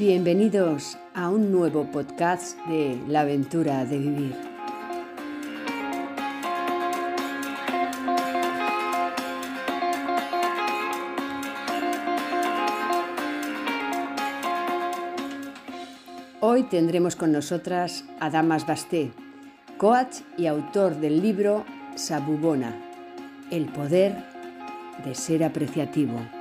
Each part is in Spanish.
Bienvenidos a un nuevo podcast de La aventura de vivir. Hoy tendremos con nosotras a Damas Basté, coach y autor del libro Sabubona, El poder de ser apreciativo.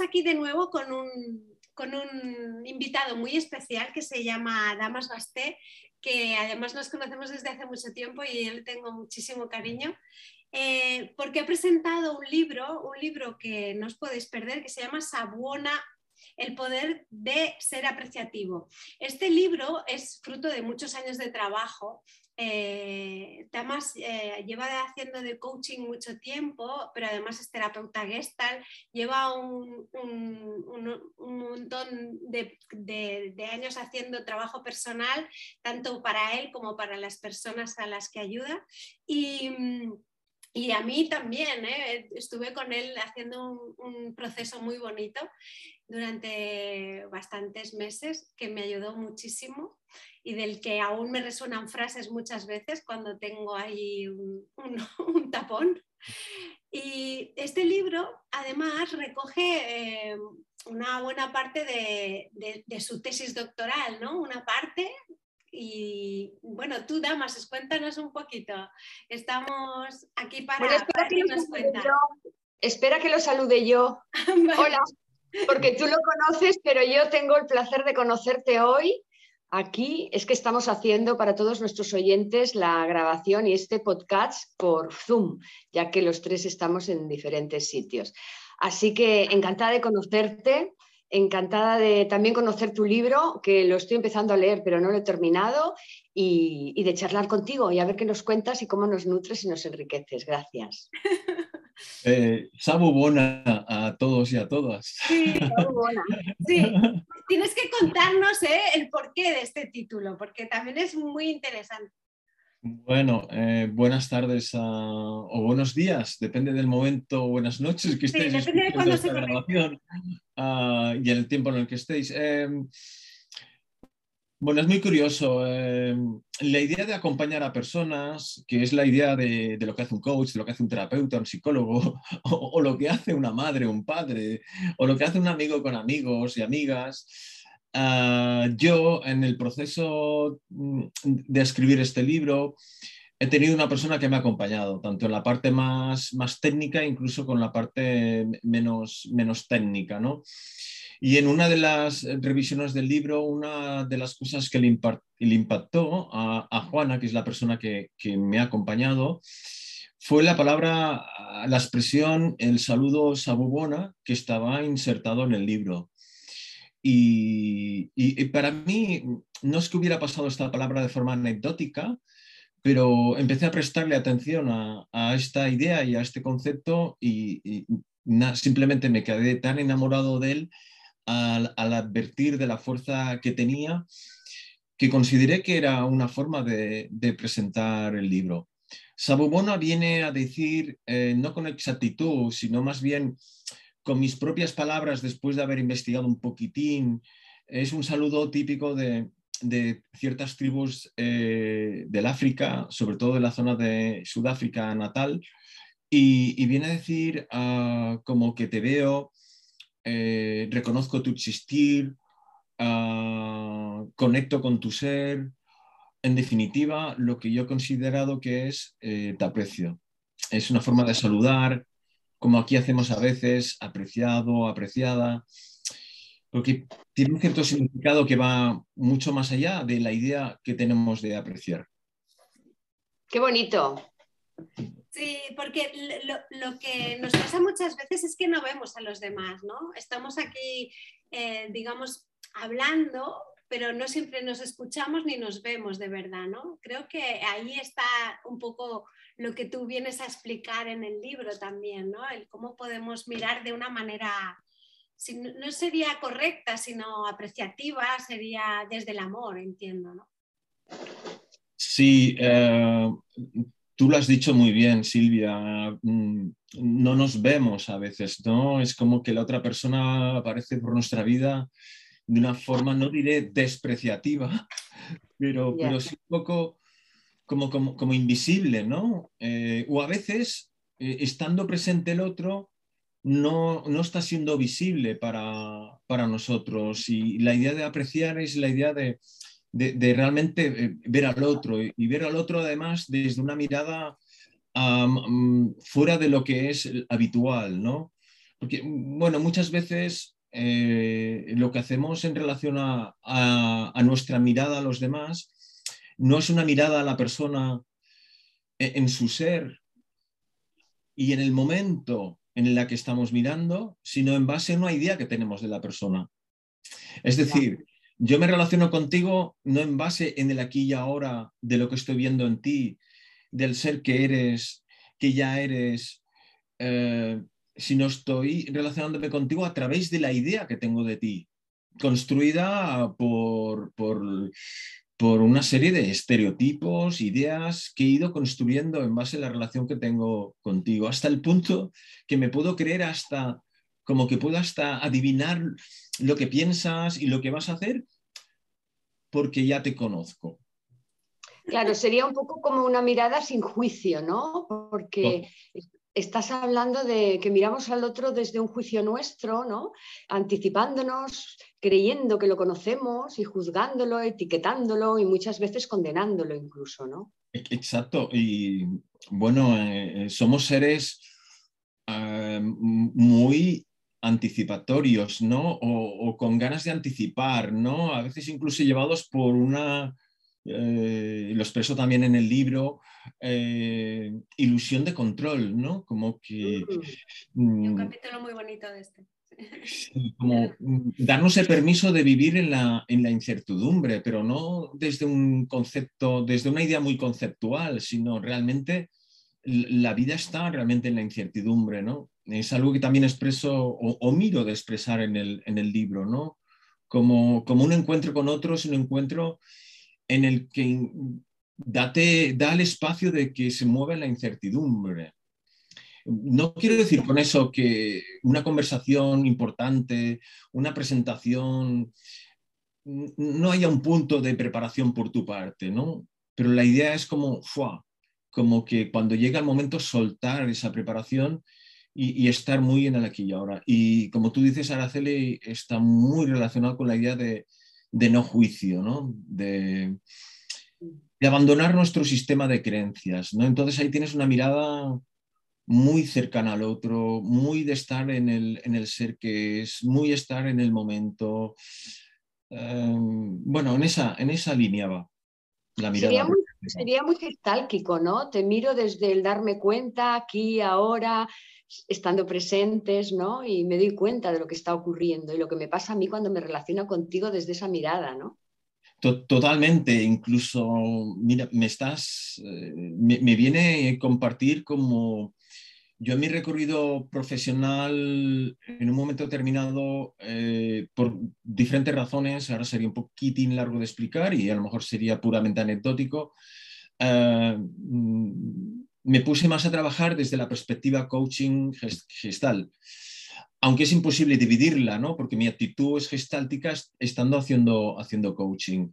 Aquí de nuevo con un, con un invitado muy especial que se llama Damas Basté, que además nos conocemos desde hace mucho tiempo y yo le tengo muchísimo cariño. eh, porque ha presentado un libro, un libro que no os podéis perder, que se llama Sabuona, el poder de ser apreciativo. Este libro es fruto de muchos años de trabajo. Eh, eh, lleva haciendo de coaching mucho tiempo, pero además es terapeuta gestal, lleva un, montón de, años haciendo trabajo personal, tanto para él como para las personas a las que ayuda. Y, a mí también, ¿eh? estuve con él haciendo un proceso muy bonito durante bastantes meses que me ayudó muchísimo y del que aún me resuenan frases muchas veces cuando tengo ahí un, un- un tapón. Y este libro además recoge eh, una buena parte de, de- de su tesis doctoral, ¿no? Una parte y bueno, tú, Damas, cuéntanos un poquito. Estamos aquí para, Bueno, espera para que, nos yo. Espera que lo salude yo. Vale. Hola, porque tú lo conoces, pero yo tengo el placer de conocerte hoy. Aquí es que estamos haciendo para todos nuestros oyentes la grabación y este podcast por Zoom, ya que los tres estamos en diferentes sitios. Así que encantada de conocerte, encantada de también conocer tu libro, que lo estoy empezando a leer, pero no lo he terminado, y, de charlar contigo y a ver qué nos cuentas y cómo nos nutres y nos enriqueces. Gracias. Eh, Sabu Bona a todos y a todas. Sí, sí. Tienes que contarnos ¿eh? el porqué de este título, porque también es muy interesante. Bueno, eh, buenas tardes a- o buenos días, depende del momento, buenas noches que Sí, estéis depende de esta se grabación ah, y el tiempo en el que estéis. Eh, bueno, es muy curioso. eh, la idea de acompañar a personas, que es la idea de, lo que hace un coach, de lo que hace un terapeuta, un psicólogo, o, o lo que hace una madre, un padre, o lo que hace un amigo con amigos y amigas. Ah, yo, en el proceso mm, de escribir este libro, he tenido una persona que me ha acompañado, tanto en la parte más, más técnica, incluso con la parte menos, menos técnica, ¿no? Y en una de las revisiones del libro, una de las cosas que le, impactó a, a Juana, que es la persona que, que me ha acompañado, fue la palabra, la expresión, el saludo sabubona que estaba insertado en el libro. Y, y- y para mí, no es que hubiera pasado esta palabra de forma anecdótica, pero empecé a prestarle atención a, a esta idea y a este concepto y, y na- simplemente me quedé tan enamorado de él al, advertir de la fuerza que tenía que consideré que era una forma de, presentar el libro. Sabubona viene a decir, eh, no con exactitud, sino más bien con mis propias palabras, después de haber investigado un poquitín, es un saludo típico de, ciertas tribus eh, del África, sobre todo de la zona de Sudáfrica natal, y, y viene a decir ah, como que te veo, eh, reconozco tu existir, ah, conecto con tu ser, en definitiva, lo que yo he considerado que es eh, te aprecio. Es una forma de saludar, como aquí hacemos a veces, apreciado, apreciada, porque tiene un cierto significado que va mucho más allá de la idea que tenemos de apreciar. Qué bonito. Sí, porque lo, que nos pasa muchas veces es que no vemos a los demás, ¿no? Estamos aquí, eh, digamos, hablando, pero no siempre nos escuchamos ni nos vemos de verdad, ¿no? Creo que ahí está un poco lo que tú vienes a explicar en el libro también, ¿no? El cómo podemos mirar de una manera no sería correcta, sino apreciativa, sería desde el amor, entiendo, ¿no? Sí, eh, tú lo has dicho muy bien, Silvia. Mm, no nos vemos a veces, ¿no? Es como que la otra persona aparece por nuestra vida de una forma, no diré despreciativa, pero, pero sí un poco como, como, invisible, ¿no? Eh, o a veces, eh, estando presente el otro, no, no está siendo visible para, para, nosotros. Y la idea de apreciar es la idea de, de, realmente eh, ver al otro y ver al otro además desde una mirada fuera de lo que es habitual, ¿no? Porque, bueno, muchas veces lo que hacemos en relación a, a, a, nuestra mirada a los demás no es una mirada a la persona e, en su ser y en el momento en el que estamos mirando, sino en base a una idea que tenemos de la persona. Es decir, yo me relaciono contigo no en base en el aquí y ahora de lo que estoy viendo en ti, del ser que eres, que ya eres, eh, sino estoy relacionándome contigo a través de la idea que tengo de ti, construida por, por por una serie de estereotipos, ideas que he ido construyendo en base a la relación que tengo contigo, hasta el punto que me puedo creer hasta, como que puedo hasta adivinar lo que piensas y lo que vas a hacer porque ya te conozco. Claro, sería un poco como una mirada sin juicio, ¿no? Porque estás hablando de que miramos al otro desde un juicio nuestro, ¿no? Anticipándonos, creyendo que lo conocemos y juzgándolo, etiquetándolo y muchas veces condenándolo incluso, ¿no? E-, exacto. Y bueno, eh, somos seres eh, muy anticipatorios, ¿no? O, con ganas de anticipar, ¿no? A veces incluso llevados por una, eh, lo expreso también en el libro, eh, ilusión de control, ¿no? Como que... Mm. un capítulo muy bonito de este. como mm, darnos el permiso de vivir en la, en la, incertidumbre, pero no desde un concepto, desde una idea muy conceptual, sino realmente la vida está realmente en la incertidumbre, ¿no? Es algo que también expreso o, miro de expresar en el, en el libro, ¿no? Como, como, un encuentro con otros, un encuentro en el que date, da el espacio de que se mueva la incertidumbre. No quiero decir con eso que una conversación importante, una presentación, no haya un punto de preparación por tu parte, ¿no? Pero la idea es como, como que cuando llega el momento soltar esa preparación y, estar muy en el aquí y ahora. Y como tú dices, Araceli, está muy relacionado con la idea de, de no juicio, ¿no? De, abandonar nuestro sistema de creencias. ¿no? Entonces ahí tienes una mirada muy cercana al otro, muy de estar en el, ser que es, muy estar en el momento. Em, bueno, en esa, en esa línea va la mirada. Muy, sería muy gestálquico, ¿no? Te miro desde el darme cuenta, aquí, ahora, estando presentes, ¿no? Y me doy cuenta de lo que está ocurriendo y lo que me pasa a mí cuando me relaciono contigo desde esa mirada, ¿no? Totalmente, incluso, mira, me estás, eh, me, viene a compartir como yo en mi recorrido profesional, en un momento determinado, eh, por diferentes razones, ahora sería un poquitín largo de explicar y a lo mejor sería puramente anecdótico, eh, me puse más a trabajar desde la perspectiva coaching gestal aunque es imposible dividirla, ¿no? porque mi actitud es gestáltica estando haciendo, haciendo coaching.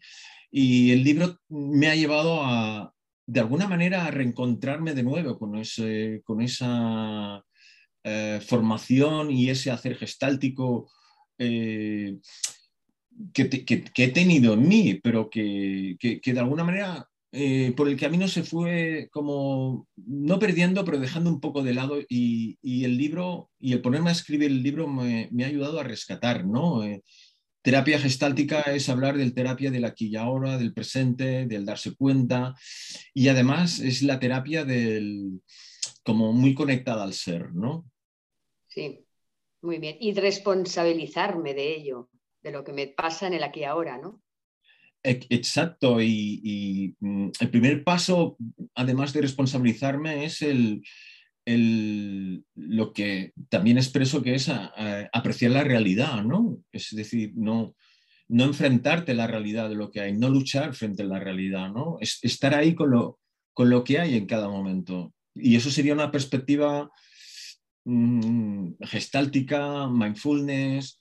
Y el libro me ha llevado a, de alguna manera, reencontrarme de nuevo con, ese, con esa eh, formación y ese hacer gestáltico eh, que, he tenido en mí, pero que, que de alguna manera eh, por el camino se fue como no perdiendo, pero dejando un poco de lado y, el libro y el ponerme a escribir el libro me, ha ayudado a rescatar, ¿no? Terapia gestáltica es hablar del terapia del aquí y ahora, del presente, del darse cuenta y además es la terapia del como muy conectada al ser, ¿no? Sí, muy bien. Y responsabilizarme de ello, de lo que me pasa en el aquí y ahora, ¿no? Exacto, y, mm, el primer paso, además de responsabilizarme, es el, lo que también expreso que es apreciar la realidad, ¿no? Es decir, no, no enfrentarte a la realidad de lo que hay, no luchar frente a la realidad, ¿no? Es, estar ahí con lo, con lo que hay en cada momento. Y eso sería una perspectiva mm, gestáltica, mindfulness,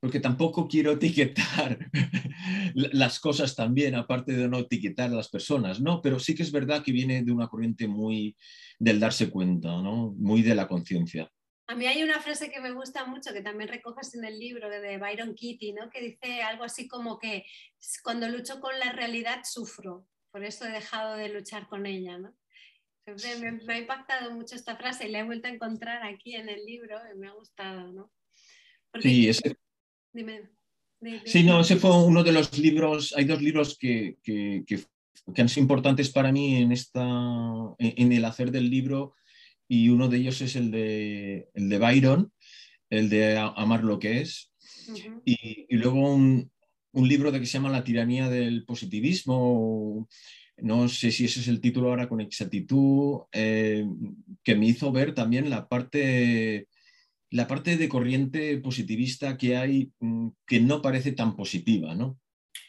porque tampoco quiero etiquetar las cosas también, aparte de no etiquetar a las personas, ¿no? Pero sí que es verdad que viene de una corriente muy del darse cuenta, ¿no? Muy de la conciencia. A mí hay una frase que me gusta mucho, que también recoges en el libro de Byron Kitty, ¿no? que dice algo así como que cuando lucho con la realidad sufro, por eso he dejado de luchar con ella. ¿no? Me, ha impactado mucho esta frase y la he vuelto a encontrar aquí en el libro y me ha gustado. ¿no? sí, ese... Dime, Sí, no, ese fue uno de los libros, hay dos libros que, que, que, han sido importantes para mí en, esta, en el hacer del libro y uno de ellos es el de, el de Byron, el de Amar lo que es, y, y, luego un, un, libro de que se llama La tiranía del positivismo, no sé si ese es el título ahora con exactitud, eh, que me hizo ver también la parte, la parte de corriente positivista que hay mm, que no parece tan positiva, ¿no?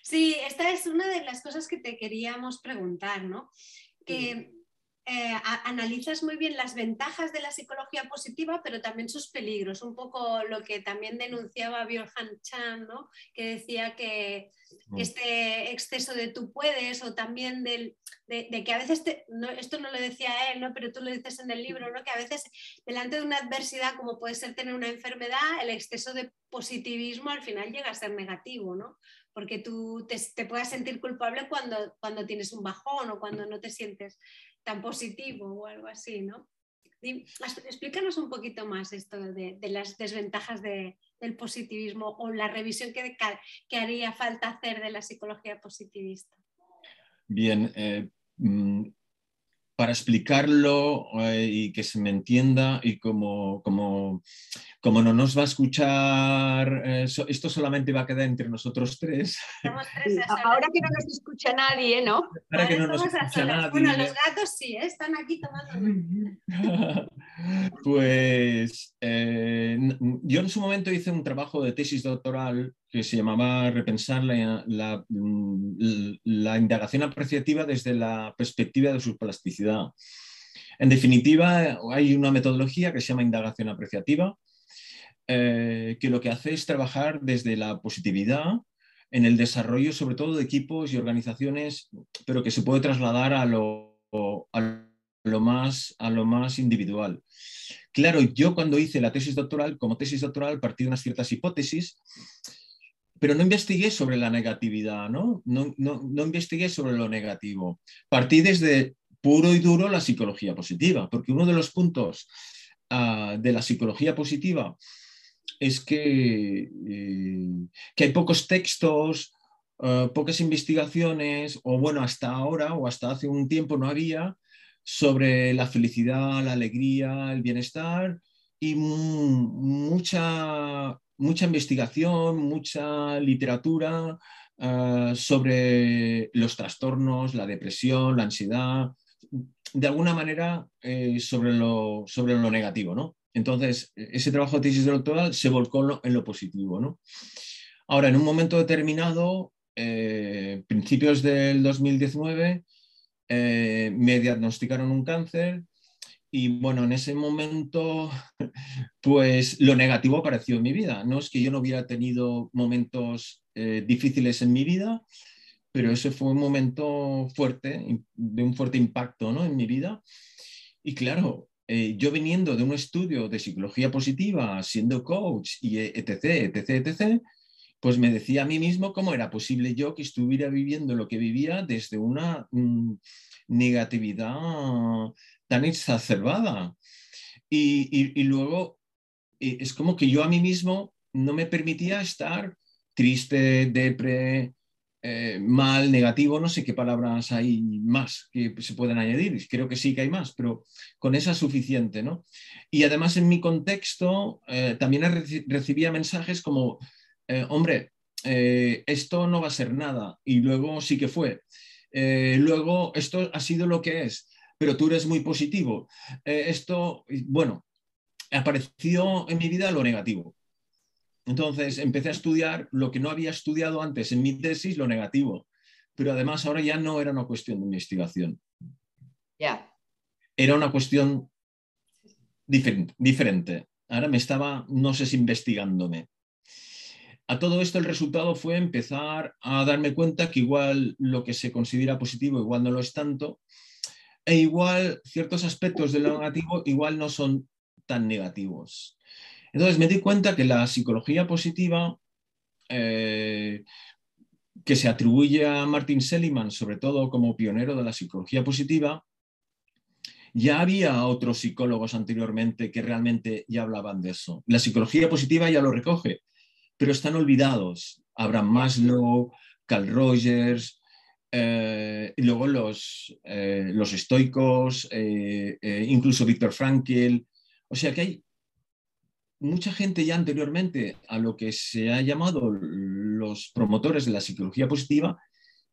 Sí, esta es una de las cosas que te queríamos preguntar, ¿no? Que eh, analizas muy bien las ventajas de la psicología positiva, pero también sus peligros, un poco lo que también denunciaba Bjorn Chan, ¿no? que decía que mm. este exceso de tú puedes o también del, de, que a veces, esto no lo decía él, ¿no? pero tú lo dices en el libro, ¿no? que a veces delante de una adversidad como puede ser tener una enfermedad, el exceso de positivismo al final llega a ser negativo, ¿no? porque tú te, te puedas sentir culpable cuando, cuando tienes un bajón o cuando no te sientes tan positivo o algo así, ¿no? Explícanos un poquito más esto de, las desventajas del positivismo o la revisión que, que, haría falta hacer de la psicología positivista. Bien, eh, mm, para explicarlo eh, y que se me entienda y como, como, como no nos va a escuchar, eh, esto solamente va a quedar entre nosotros tres. ahora que no nos escucha nadie, ¿no? Ahora que no nos escucha nadie. Bueno, los gatos sí, ¿eh? están aquí tomando. pues yo en su momento hice un trabajo de tesis doctoral que se llamaba Repensar la, mm, la, indagación apreciativa desde la perspectiva de su plasticidad. En definitiva, hay una metodología que se llama indagación apreciativa, eh, que lo que hace es trabajar desde la positividad en el desarrollo, sobre todo de equipos y organizaciones, pero que se puede trasladar a lo, más, a lo más individual. Claro, yo cuando hice la tesis doctoral, como tesis doctoral, partí de unas ciertas hipótesis pero no investigué sobre la negatividad, ¿no? No, no, investigué sobre lo negativo. Partí desde puro y duro la psicología positiva, porque uno de los puntos ah, de la psicología positiva es que, eh, que hay pocos textos, ah, pocas investigaciones, o bueno, hasta ahora o hasta hace un tiempo no había, sobre la felicidad, la alegría, el bienestar y mucha mucha investigación, mucha literatura eh, sobre los trastornos, la depresión, la ansiedad, de alguna manera eh, sobre, lo, sobre lo negativo. ¿no? Entonces, ese trabajo de tesis doctoral se volcó en lo, positivo. ¿no? Ahora, en un momento determinado, eh, principios del 2019, me diagnosticaron un cáncer y bueno, en ese momento, pues lo negativo apareció en mi vida. No es que yo no hubiera tenido momentos eh, difíciles en mi vida, pero ese fue un momento fuerte, de un fuerte impacto ¿no? en mi vida. Y claro, eh, yo viniendo de un estudio de psicología positiva, siendo coach y etc., etc., etc., pues me decía a mí mismo cómo era posible yo que estuviera viviendo lo que vivía desde una mm, negatividad tan exacerbada. Y, luego es como que yo a mí mismo no me permitía estar triste, depre, eh, mal, negativo, no sé qué palabras hay más que se pueden añadir, creo que sí que hay más, pero con esa suficiente, ¿no? Y además en mi contexto eh, también recibía mensajes como, eh, hombre, esto no va a ser nada, y luego sí que fue. luego esto ha sido lo que es, pero tú eres muy positivo. Eh, esto, bueno, apareció en mi vida lo negativo. Entonces empecé a estudiar lo que no había estudiado antes en mi tesis, lo negativo. Pero además ahora ya no era una cuestión de investigación. Ya. Era una cuestión diferente, diferente. Ahora me estaba, no sé si investigándome. A todo esto el resultado fue empezar a darme cuenta que igual lo que se considera positivo igual no lo es tanto, e igual ciertos aspectos de lo negativo igual no son tan negativos. Entonces me di cuenta que la psicología positiva, eh, que se atribuye a Martin Seligman, sobre todo como pionero de la psicología positiva, ya había otros psicólogos anteriormente que realmente ya hablaban de eso. La psicología positiva ya lo recoge, pero están olvidados. Abraham Maslow, Carl Rogers, eh, y luego los, eh, los estoicos, incluso Víctor Frankl. O sea que hay mucha gente ya anteriormente a lo que se ha llamado los promotores de la psicología positiva,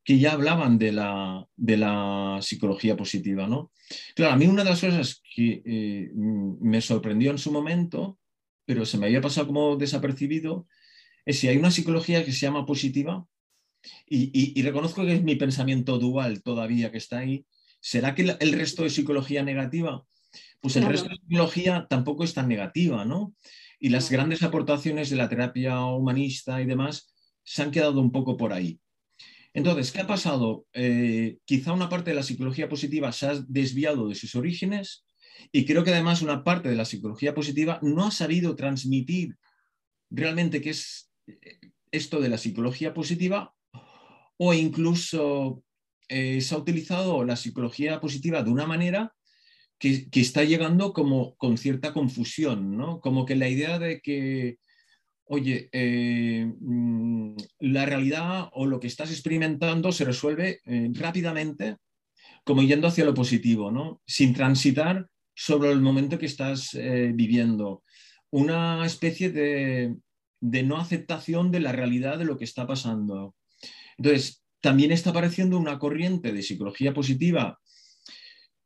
que ya hablaban de la, de la psicología positiva. ¿no? Claro, a mí una de las cosas que eh, me sorprendió en su momento, pero se me había pasado como desapercibido, es si hay una psicología que se llama positiva, y, reconozco que es mi pensamiento dual todavía que está ahí, ¿será que el resto de psicología negativa? Pues el resto de psicología tampoco es tan negativa, ¿no? Y las grandes aportaciones de la terapia humanista y demás se han quedado un poco por ahí. Entonces, ¿qué ha pasado? Eh, quizá una parte de la psicología positiva se ha desviado de sus orígenes y creo que además una parte de la psicología positiva no ha sabido transmitir realmente qué es esto de la psicología positiva o incluso eh, se ha utilizado la psicología positiva de una manera que, está llegando como con cierta confusión, ¿no? Como que la idea de que, oye, eh, mm, la realidad o lo que estás experimentando se resuelve eh, rápidamente, como yendo hacia lo positivo, ¿no? Sin transitar sobre el momento que estás viviendo. Una especie de, de no aceptación de la realidad de lo que está pasando. Entonces, también está apareciendo una corriente de psicología positiva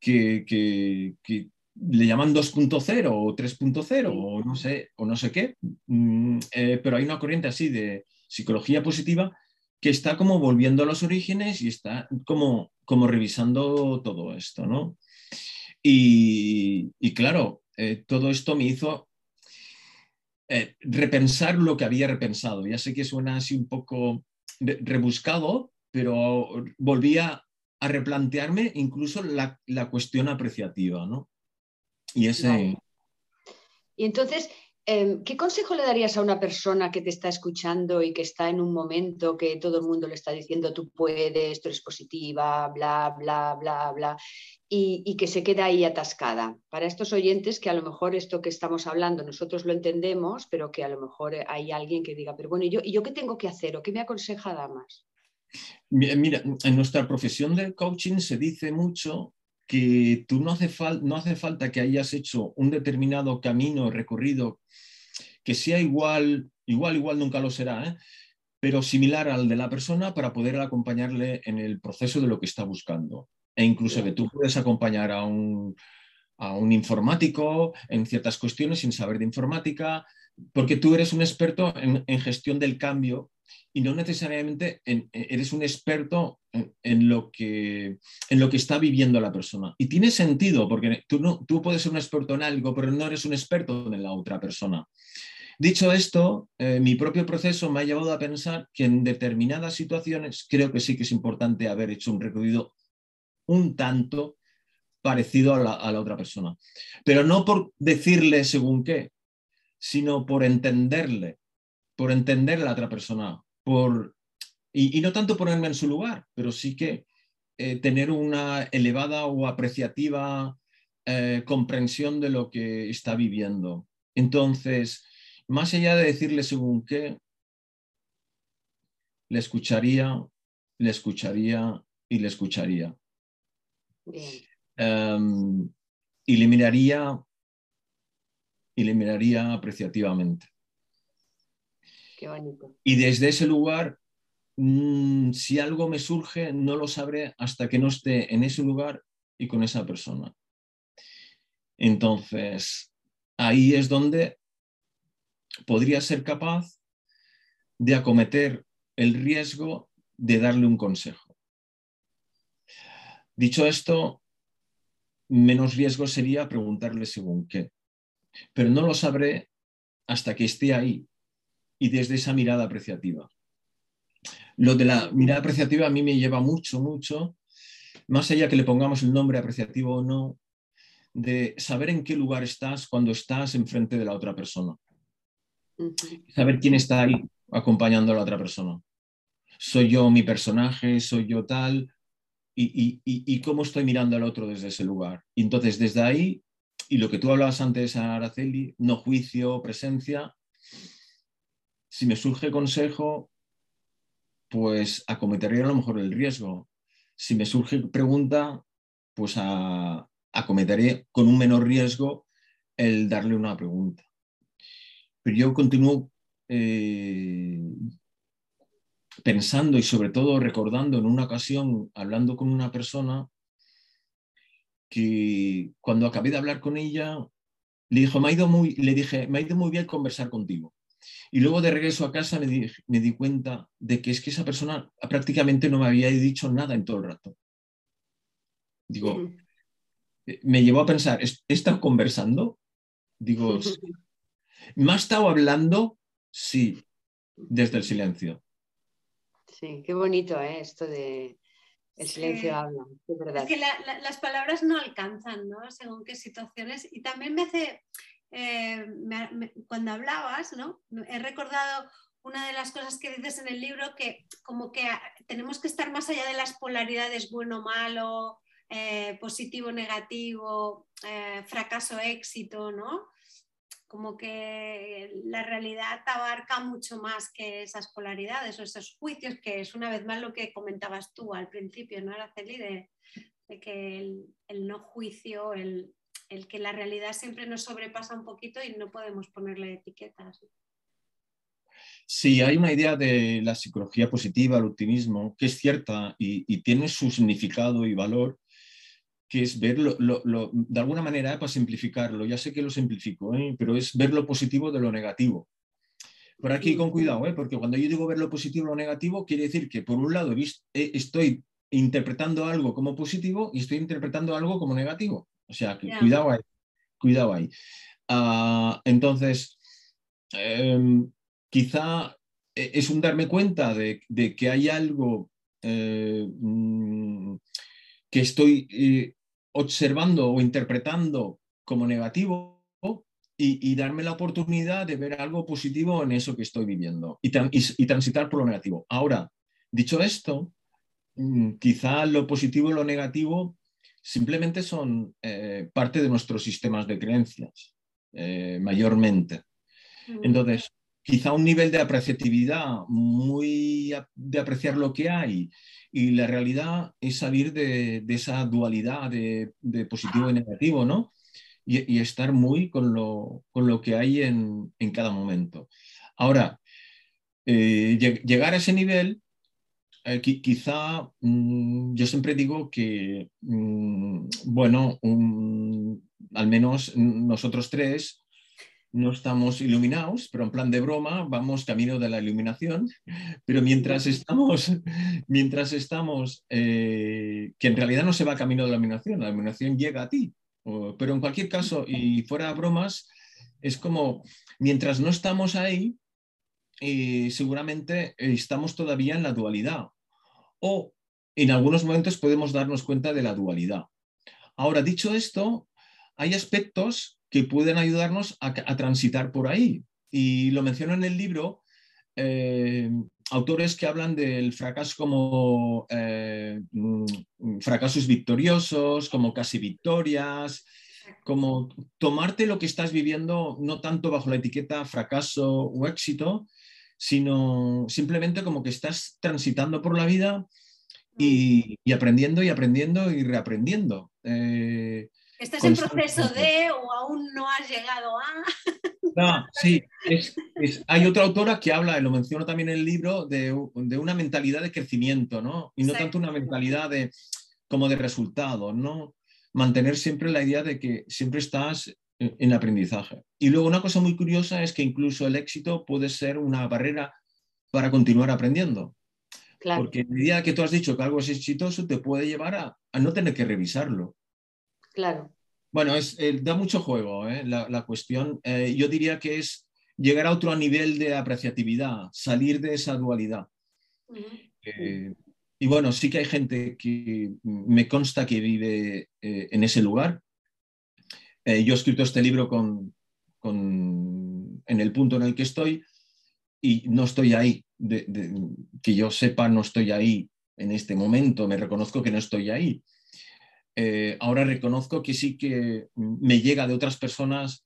que, le llaman 2.0 o 3.0 o no sé, o no sé qué, mm, eh, pero hay una corriente así de psicología positiva que está como volviendo a los orígenes y está como, como revisando todo esto, ¿no? Y, claro, eh, todo esto me hizo eh, repensar lo que había repensado. Ya sé que suena así un poco rebuscado, pero volvía a replantearme incluso la, cuestión apreciativa, ¿no? Y ese... Y entonces, ¿qué consejo le darías a una persona que te está escuchando y que está en un momento que todo el mundo le está diciendo tú puedes, tú eres positiva, bla, bla, bla, bla, y, que se queda ahí atascada? Para estos oyentes que a lo mejor esto que estamos hablando nosotros lo entendemos, pero que a lo mejor hay alguien que diga, pero bueno, ¿y yo, ¿y yo qué tengo que hacer o qué me aconseja Damas? Mira, en nuestra profesión de coaching se dice mucho que tú no hace, no hace falta que hayas hecho un determinado camino recorrido que sea igual, igual, igual nunca lo será, ¿eh? pero similar al de la persona para poder acompañarle en el proceso de lo que está buscando. E incluso que tú puedes acompañar a un, a un informático en ciertas cuestiones sin saber de informática, porque tú eres un experto en, en gestión del cambio y no necesariamente eres un experto en, lo que, en lo que está viviendo la persona. Y tiene sentido, porque tú, no, tú puedes ser un experto en algo, pero no eres un experto en la otra persona. Dicho esto, eh, mi propio proceso me ha llevado a pensar que en determinadas situaciones creo que sí que es importante haber hecho un recorrido un tanto parecido a la, a la otra persona. Pero no por decirle según qué, sino por entenderle, por entender a la otra persona, por, y, no tanto ponerme en su lugar, pero sí que eh, tener una elevada o apreciativa eh, comprensión de lo que está viviendo. Entonces, más allá de decirle según qué, le escucharía, le escucharía y le escucharía. Em, y le miraría y desde ese lugar, mm, si algo me surge, no lo sabré hasta que no esté en ese lugar y con esa persona. Entonces, ahí es donde podría ser capaz de acometer el riesgo de darle un consejo. Dicho esto, menos riesgo sería preguntarle según qué, pero no lo sabré hasta que esté ahí y desde esa mirada apreciativa. Lo de la mirada apreciativa a mí me lleva mucho, mucho, más allá que le pongamos el nombre apreciativo o no, de saber en qué lugar estás cuando estás enfrente de la otra persona. Saber quién está ahí acompañando a la otra persona. Soy yo mi personaje, soy yo tal, y, cómo estoy mirando al otro desde ese lugar. Y entonces, desde ahí, y lo que tú hablabas antes, Araceli, no juicio, presencia, si me surge consejo, pues acometería a lo mejor el riesgo. Si me surge pregunta, pues acometeré con un menor riesgo el darle una pregunta. Pero yo continúo eh, pensando y sobre todo recordando en una ocasión, hablando con una persona, que cuando acabé de hablar con ella, le, dijo, me ha ido muy, le dije, me ha ido muy bien conversar contigo. Y luego de regreso a casa me di, me di cuenta de que es que esa persona prácticamente no me había dicho nada en todo el rato. Digo, eh, me llevó a pensar, ¿he estado conversando? Digo, ¿me ha estado hablando? Sí, desde el silencio. Sí, qué bonito ¿eh? esto de el silencio habla, es verdad. Es que las palabras no alcanzan, ¿no? Según qué situaciones. Y también me hace, eh, cuando hablabas, ¿no? He recordado una de las cosas que dices en el libro, que como que tenemos que estar más allá de las polaridades bueno-malo, eh, positivo-negativo, fracaso-éxito, ¿no? como que la realidad abarca mucho más que esas polaridades o esos juicios, que es una vez más lo que comentabas tú al principio, ¿no, Araceli? De, de que el, no juicio, el, que la realidad siempre nos sobrepasa un poquito y no podemos ponerle etiquetas. Sí, hay una idea de la psicología positiva, el optimismo, que es cierta y tiene su significado y valor, que es ver de alguna manera, para simplificarlo, ya sé que lo simplifico, ¿eh? pero es ver lo positivo de lo negativo. Por aquí con cuidado, ¿eh? porque cuando yo digo ver lo positivo lo negativo, quiere decir que por un lado estoy interpretando algo como positivo y estoy interpretando algo como negativo. O sea, cuidado ahí. Cuidado ahí. Ah, entonces, em, quizá e, es un darme cuenta de, que hay algo eh, mm, que estoy observando o interpretando como negativo y, darme la oportunidad de ver algo positivo en eso que estoy viviendo y, transitar por lo negativo. Ahora, dicho esto, mm, quizá lo positivo y lo negativo simplemente son eh, parte de nuestros sistemas de creencias, eh, mayormente. Mm. Entonces, quizá un nivel de apreciatividad muy de apreciar lo que hay y la realidad es salir de, esa dualidad de, positivo y negativo, ¿no? Y, estar muy con lo, que hay en, cada momento. Ahora, eh, llegar a ese nivel, eh, quizá mm, yo siempre digo que, mm, bueno, al menos nosotros tres, no estamos iluminados, pero en plan de broma vamos camino de la iluminación, pero mientras estamos, mientras estamos, eh, que en realidad no se va camino de la iluminación, la iluminación llega a ti, pero en cualquier caso, y fuera bromas, es como, mientras no estamos ahí, eh, seguramente estamos todavía en la dualidad, o en algunos momentos podemos darnos cuenta de la dualidad. Ahora, dicho esto, hay aspectos que pueden ayudarnos a, transitar por ahí. Y lo menciono en el libro, eh, autores que hablan del fracaso como eh, mm, fracasos victoriosos, como casi victorias, como tomarte lo que estás viviendo no tanto bajo la etiqueta fracaso o éxito, sino simplemente como que estás transitando por la vida y, mm. aprendiendo y aprendiendo y reaprendiendo. Eh, ¿Estás en proceso de o aún no has llegado a...? No, sí, hay otra autora que habla, y lo menciono también en el libro, de, una mentalidad de crecimiento, ¿no? Y no tanto una mentalidad de, como de resultado, ¿no? mantener siempre la idea de que siempre estás en aprendizaje. Y luego una cosa muy curiosa es que incluso el éxito puede ser una barrera para continuar aprendiendo. Porque en medida que tú has dicho que algo es exitoso, te puede llevar a, no tener que revisarlo. Claro. Bueno, es, eh, da mucho juego ¿eh? la, cuestión. Eh, yo diría que es llegar a otro nivel de apreciatividad, salir de esa dualidad. y bueno, sí que hay gente que me consta que vive en ese lugar. Yo he escrito este libro con, en el punto en el que estoy y no estoy ahí que yo sepa, no estoy ahí en este momento, me reconozco que no estoy ahí. Eh, ahora reconozco que sí que me llega de otras personas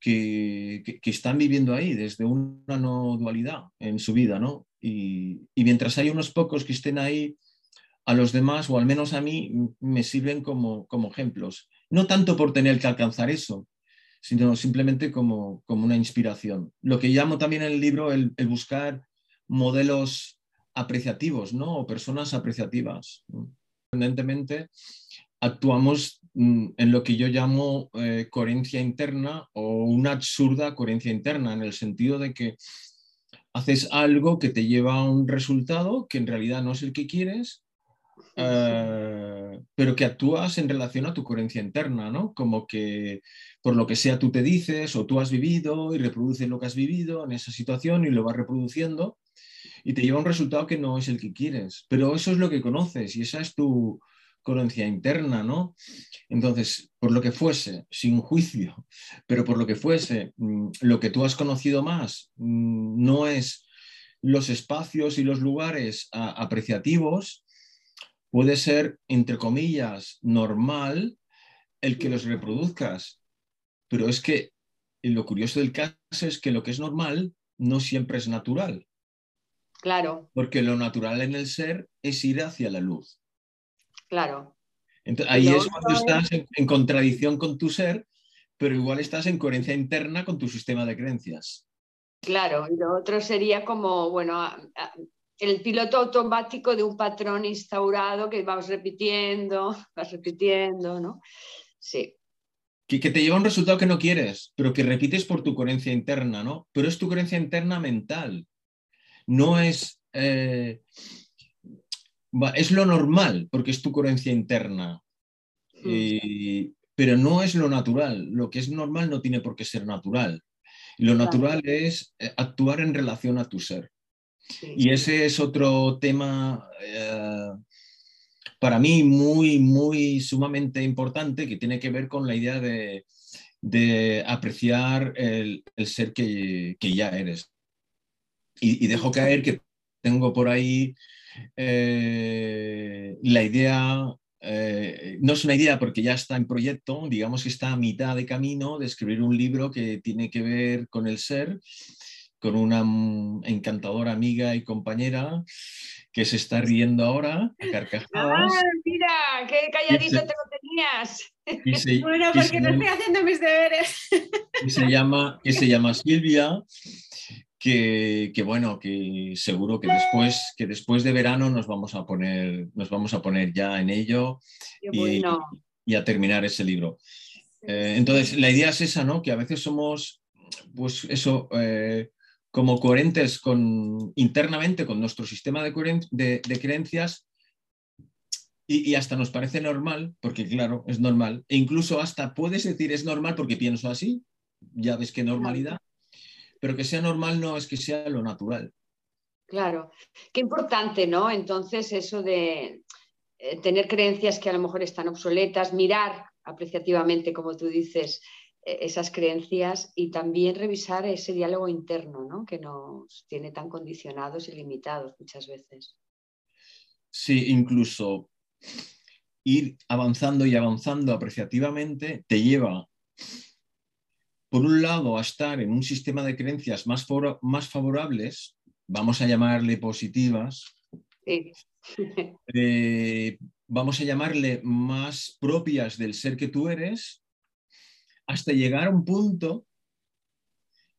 que, están viviendo ahí desde una no dualidad en su vida, ¿no? Y, mientras hay unos pocos que estén ahí, a los demás, o al menos a mí, me sirven como ejemplos. No tanto por tener que alcanzar eso, sino simplemente como, como una inspiración. Lo que llamo también en el libro el, buscar modelos apreciativos, ¿no? O personas apreciativas. Evidentemente, actuamos mm, en lo que yo llamo eh, coherencia interna o una absurda coherencia interna, en el sentido de que haces algo que te lleva a un resultado que en realidad no es el que quieres, eh, pero que actúas en relación a tu coherencia interna, ¿no? Como que por lo que sea tú te dices o tú has vivido y reproduces lo que has vivido en esa situación y lo vas reproduciendo y te lleva a un resultado que no es el que quieres. Pero eso es lo que conoces y esa es tu coherencia interna, ¿no? Entonces, por lo que fuese, sin juicio, pero por lo que fuese, mm, lo que tú has conocido más mm, no es los espacios y los lugares apreciativos, puede ser, entre comillas, normal el que los reproduzcas. Pero es que lo curioso del caso es que lo que es normal no siempre es natural. Claro. Porque lo natural en el ser es ir hacia la luz. Claro. Entonces, ahí es cuando estás en, contradicción con tu ser, pero igual estás en coherencia interna con tu sistema de creencias. Claro, y lo otro sería como, bueno, el piloto automático de un patrón instaurado que vamos repitiendo, vas repitiendo, ¿no? Sí. Que, que, te lleva a un resultado que no quieres, pero que repites por tu coherencia interna, ¿no? Pero es tu coherencia interna mental no es, eh, es lo normal, porque es tu coherencia interna, hmm. pero no es lo natural. Lo que es normal no tiene por qué ser natural. Lo natural es eh, actuar en relación a tu ser. Y ese es otro tema eh, para mí muy, muy sumamente importante que tiene que ver con la idea de, apreciar el, ser que, ya eres. Y, dejo caer que tengo por ahí eh, la idea, eh, no es una idea porque ya está en proyecto, digamos que está a mitad de camino de escribir un libro que tiene que ver con el ser, con una encantadora amiga y compañera que se está riendo ahora a carcajadas. ¡Ah, mira! ¡Qué calladito te lo tenías! bueno, porque no estoy haciendo mis deberes. Que se llama, que se llama Silvia que, bueno, que seguro que después, que después de verano nos vamos a poner, nos vamos a poner ya en ello y, a terminar ese libro. Eh, entonces, la idea es esa, ¿no? Que a veces somos, pues eso, eh, como coherentes con, internamente con nuestro sistema de, de, creencias y, y, hasta nos parece normal, porque claro, es normal, e incluso hasta puedes decir es normal porque pienso así, ya ves qué normalidad, pero que sea normal no es que sea lo natural. Claro, qué importante, ¿no? Entonces, eso de eh, tener creencias que a lo mejor están obsoletas, mirar apreciativamente, como tú dices, esas creencias y también revisar ese diálogo interno, ¿no? Que nos tiene tan condicionados y limitados muchas veces. Sí, incluso ir avanzando y avanzando apreciativamente te lleva por un lado, a estar en un sistema de creencias más, más favorables, vamos a llamarle positivas, eh, vamos a llamarle más propias del ser que tú eres, hasta llegar a un punto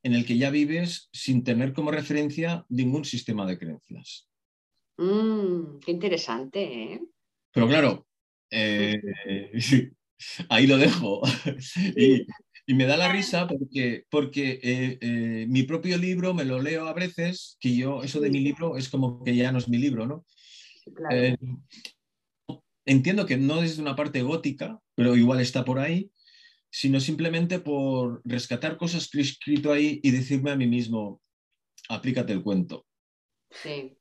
en el que ya vives sin tener como referencia ningún sistema de creencias. Mm, qué interesante. ¿eh? Pero claro, eh, ahí lo dejo. y, me da la risa porque, porque eh, eh, mi propio libro me lo leo a veces, que yo, eso de mi libro es como que ya no es mi libro, ¿no? Entiendo que no es una parte gótica, pero igual está por ahí, sino simplemente por rescatar cosas que he escrito ahí y decirme a mí mismo, aplícate el cuento. Sí.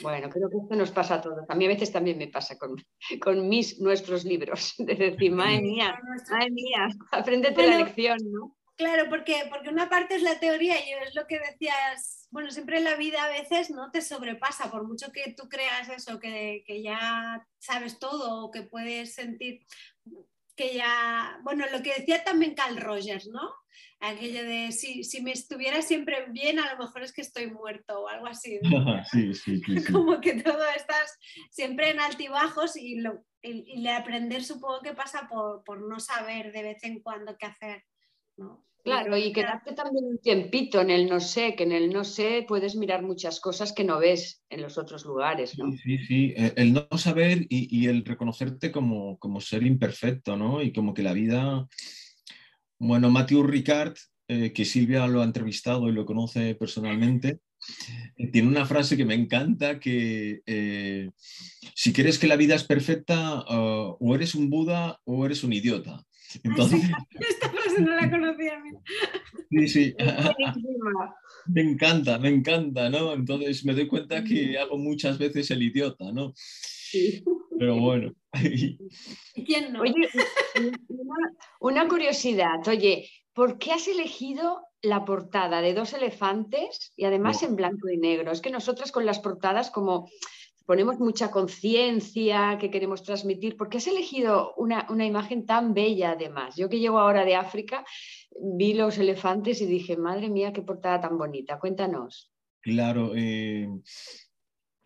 Bueno, creo que esto nos pasa a todos. A mí a veces también me pasa con, con mis, nuestros libros. De decir, madre mía, madre mía, apréndete la lección, ¿no? Claro, porque, porque una parte es la teoría y es lo que decías, bueno, siempre en la vida a veces no te sobrepasa, por mucho que tú creas eso, que, que ya sabes todo o que puedes sentir que ya, bueno, lo que decía también Carl Rogers, ¿no? Aquello de si, si me estuviera siempre bien, a lo mejor es que estoy muerto o algo así. sí, sí, sí, Como que todo estás siempre en altibajos y, lo, y, y aprender supongo que pasa por, por, no saber de vez en cuando qué hacer, ¿no? Claro, y quedarte también un tiempito en el no sé, que en el no sé puedes mirar muchas cosas que no ves en los otros lugares, ¿no? Sí, sí, sí. Eh, el no saber y, y el reconocerte como, como, ser imperfecto, ¿no? Y como que la vida... Bueno, Matthew Ricard, eh, que Silvia lo ha entrevistado y lo conoce personalmente, eh, tiene una frase que me encanta, que eh, si crees que la vida es perfecta, uh, o eres un Buda o eres un idiota. Entonces, no la conocía. Sí, sí. me encanta, me encanta, ¿no? Entonces me doy cuenta que hago muchas veces el idiota, ¿no? Sí. Pero bueno. ¿Quién no? Oye, una, una, curiosidad, oye, ¿por qué has elegido la portada de dos elefantes y además no. en blanco y negro? Es que nosotras con las portadas como ponemos mucha conciencia que queremos transmitir, ¿por qué has elegido una, una, imagen tan bella además? Yo que llego ahora de África, vi los elefantes y dije, madre mía, qué portada tan bonita, cuéntanos. Claro, eh,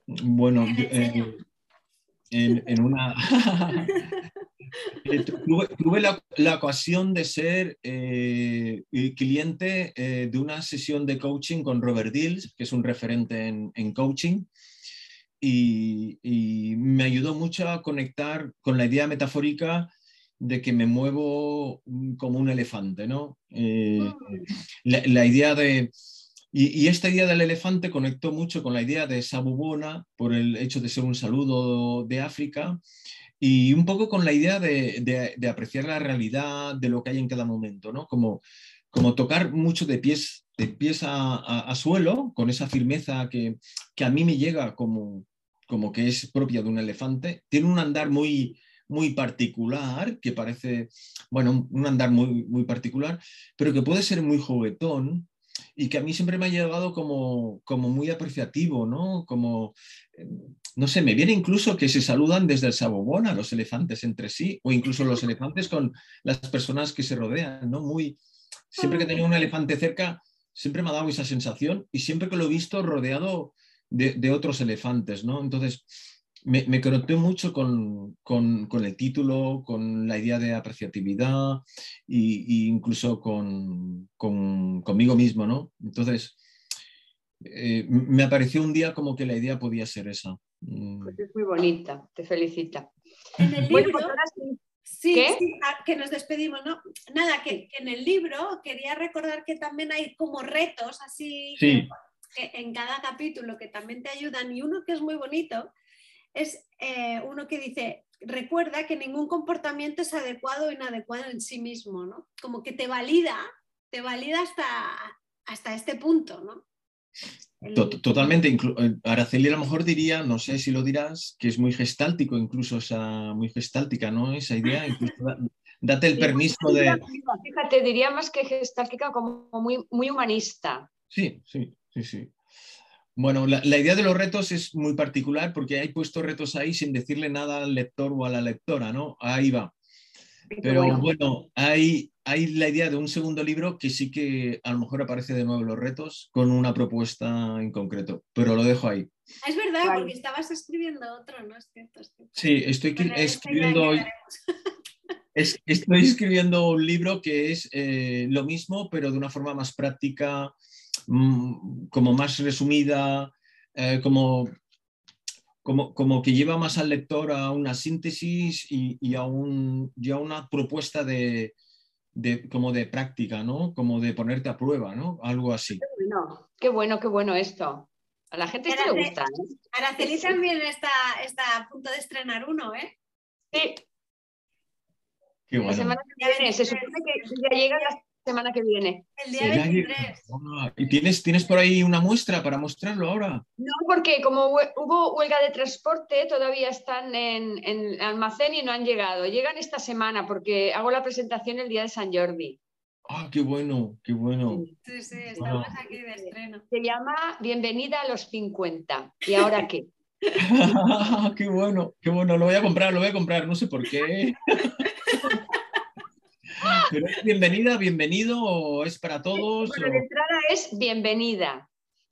bueno, eh, en, en, una... tuve, tuve la, la, ocasión de ser eh, cliente eh, de una sesión de coaching con Robert Dills, que es un referente en, en coaching, y, y, me ayudó mucho a conectar con la idea metafórica de que me muevo como un elefante, ¿no? Eh, la, la, idea de... Y, y, esta idea del elefante conectó mucho con la idea de Sabubona por el hecho de ser un saludo de África y un poco con la idea de, de, de apreciar la realidad de lo que hay en cada momento, ¿no? Como, como tocar mucho de pies, de pies a, a, a suelo, con esa firmeza que, que, a mí me llega como, como que es propia de un elefante. Tiene un andar muy, muy particular, que parece, bueno, un andar muy, muy particular, pero que puede ser muy juguetón y que a mí siempre me ha llevado como, como muy apreciativo, ¿no? Como, no sé, me viene incluso que se saludan desde el Sabobona los elefantes entre sí, o incluso los elefantes con las personas que se rodean, ¿no? Muy, siempre que tenía un elefante cerca, siempre me ha dado esa sensación y siempre que lo he visto rodeado de, de otros elefantes, ¿no? Entonces, me, me conecté mucho con, con, con, el título, con la idea de apreciatividad e, e incluso con, conmigo mismo, ¿no? Entonces, eh, me apareció un día como que la idea podía ser esa. Mm. Pues es muy bonita, te felicita. En el libro, bueno, pues sí, sí, que nos despedimos, ¿no? Nada, que, que, en el libro quería recordar que también hay como retos así sí. que, en cada capítulo que también te ayudan y uno que es muy bonito es eh, uno que dice, recuerda que ningún comportamiento es adecuado o inadecuado en sí mismo, ¿no? Como que te valida, te valida hasta, hasta este punto, ¿no? Totalmente, eh, Araceli a lo mejor diría, no sé si lo dirás, que es muy gestáltico, incluso esa muy gestáltica, ¿no? Esa idea, incluso date el permiso de... Fíjate, diría más que gestáltica como muy, muy humanista. Sí, sí, sí, sí. Bueno, la, la, idea de los retos es muy particular porque hay puesto retos ahí sin decirle nada al lector o a la lectora, ¿no? Ahí va. Pero bueno, bueno hay, hay, la idea de un segundo libro que sí que a lo mejor aparece de nuevo los retos con una propuesta en concreto, pero lo dejo ahí. Es verdad, vale. porque estabas escribiendo otro, ¿no? Es cierto, es cierto. Sí, estoy bueno, escribiendo hoy. Es, estoy escribiendo un libro que es eh, lo mismo, pero de una forma más práctica, mmm, como más resumida, eh, como como, como que lleva más al lector a una síntesis y, a, un, y a una propuesta de, de, como de práctica, ¿no? Como de ponerte a prueba, ¿no? Algo así. Qué bueno, qué bueno, qué bueno esto. A la gente esto le gusta. ¿eh? Araceli también está, está a punto de estrenar uno, ¿eh? Sí. Qué bueno. La semana que viene, se supone que ya llega la semana que viene. El día 23. Ah, ¿Y tienes, tienes por ahí una muestra para mostrarlo ahora? No, porque como hubo huelga de transporte, todavía están en, en almacén y no han llegado. Llegan esta semana porque hago la presentación el día de San Jordi. Ah, qué bueno, qué bueno. Sí, sí, estamos aquí de estreno. Se llama Bienvenida a los 50. ¿Y ahora qué? qué bueno, qué bueno, lo voy a comprar, lo voy a comprar, no sé por qué. Pero es bienvenida, bienvenido o es para todos. Bueno, la entrada es bienvenida.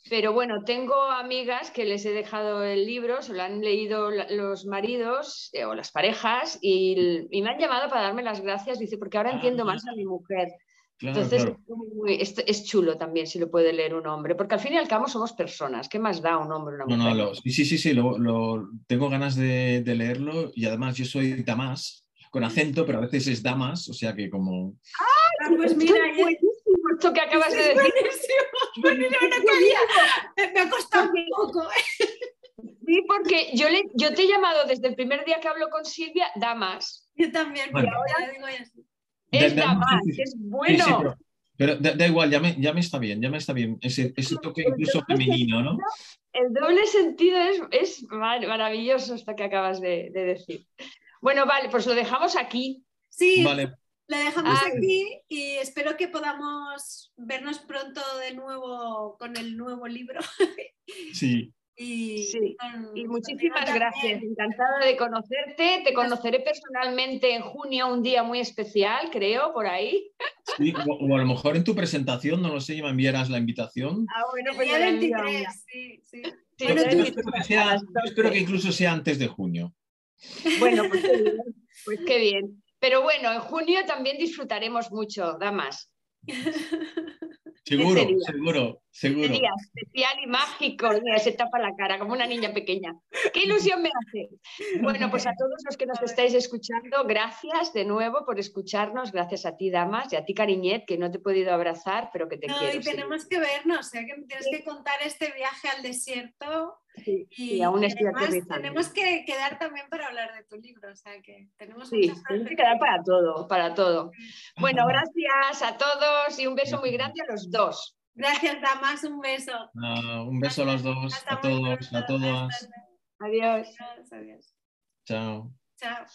Pero bueno, tengo amigas que les he dejado el libro, se lo han leído los maridos eh, o las parejas y, me han llamado para darme las gracias. Dice, porque ahora ah, entiendo más a mi mujer. Entonces Es, chulo también si lo puede leer un hombre, porque al fin y al cabo somos personas. ¿Qué más da un hombre una mujer? No, sí, sí, sí, lo, tengo ganas de, de, leerlo y además yo soy Damas con acento, pero a veces es damas, o sea que como... ¡Ah! Pues mira, buenísimo esto que acabas de decir. Buenísimo. no Me ha costado un poco. Sí, porque yo, le, yo te he llamado desde el primer día que hablo con Silvia, damas. Yo también, pero ahora digo así. Es damas, es bueno. pero, da, igual, ya me, ya me está bien, ya me está bien. Ese, ese toque incluso femenino, ¿no? El doble sentido es, es maravilloso esto que acabas de, de decir. Bueno, vale, pues lo dejamos aquí. Sí, vale. lo dejamos aquí y espero que podamos vernos pronto de nuevo con el nuevo libro. Sí. Y, muchísimas gracias, encantada de conocerte. Te conoceré personalmente en junio, un día muy especial, creo, por ahí. Sí, o, a lo mejor en tu presentación, no lo sé, me enviarás la invitación. Ah, bueno, pues el día 23, sí, sí. espero que incluso sea antes de junio. Bueno, pues qué bien. Pues qué bien. Pero bueno, en junio también disfrutaremos mucho, damas. Seguro, seguro, seguro. Día especial y mágico, se tapa la cara como una niña pequeña. ¡Qué ilusión me hace! Bueno, pues a todos los que nos estáis escuchando, gracias de nuevo por escucharnos, gracias a ti, Damas, y a ti, Cariñet, que no te he podido abrazar, pero que te no, quiero. Y tenemos que vernos, ¿eh? que tienes que contar este viaje al desierto. y, aún estoy tenemos que quedar también para hablar de tu libro, o sea que tenemos sí, tenemos que quedar para todo, para todo. Bueno, gracias a todos y un beso muy grande a los dos. Gracias, Damas, un beso. un beso a los dos, a todos, a todas. Adiós. Adiós. Chao. Chao.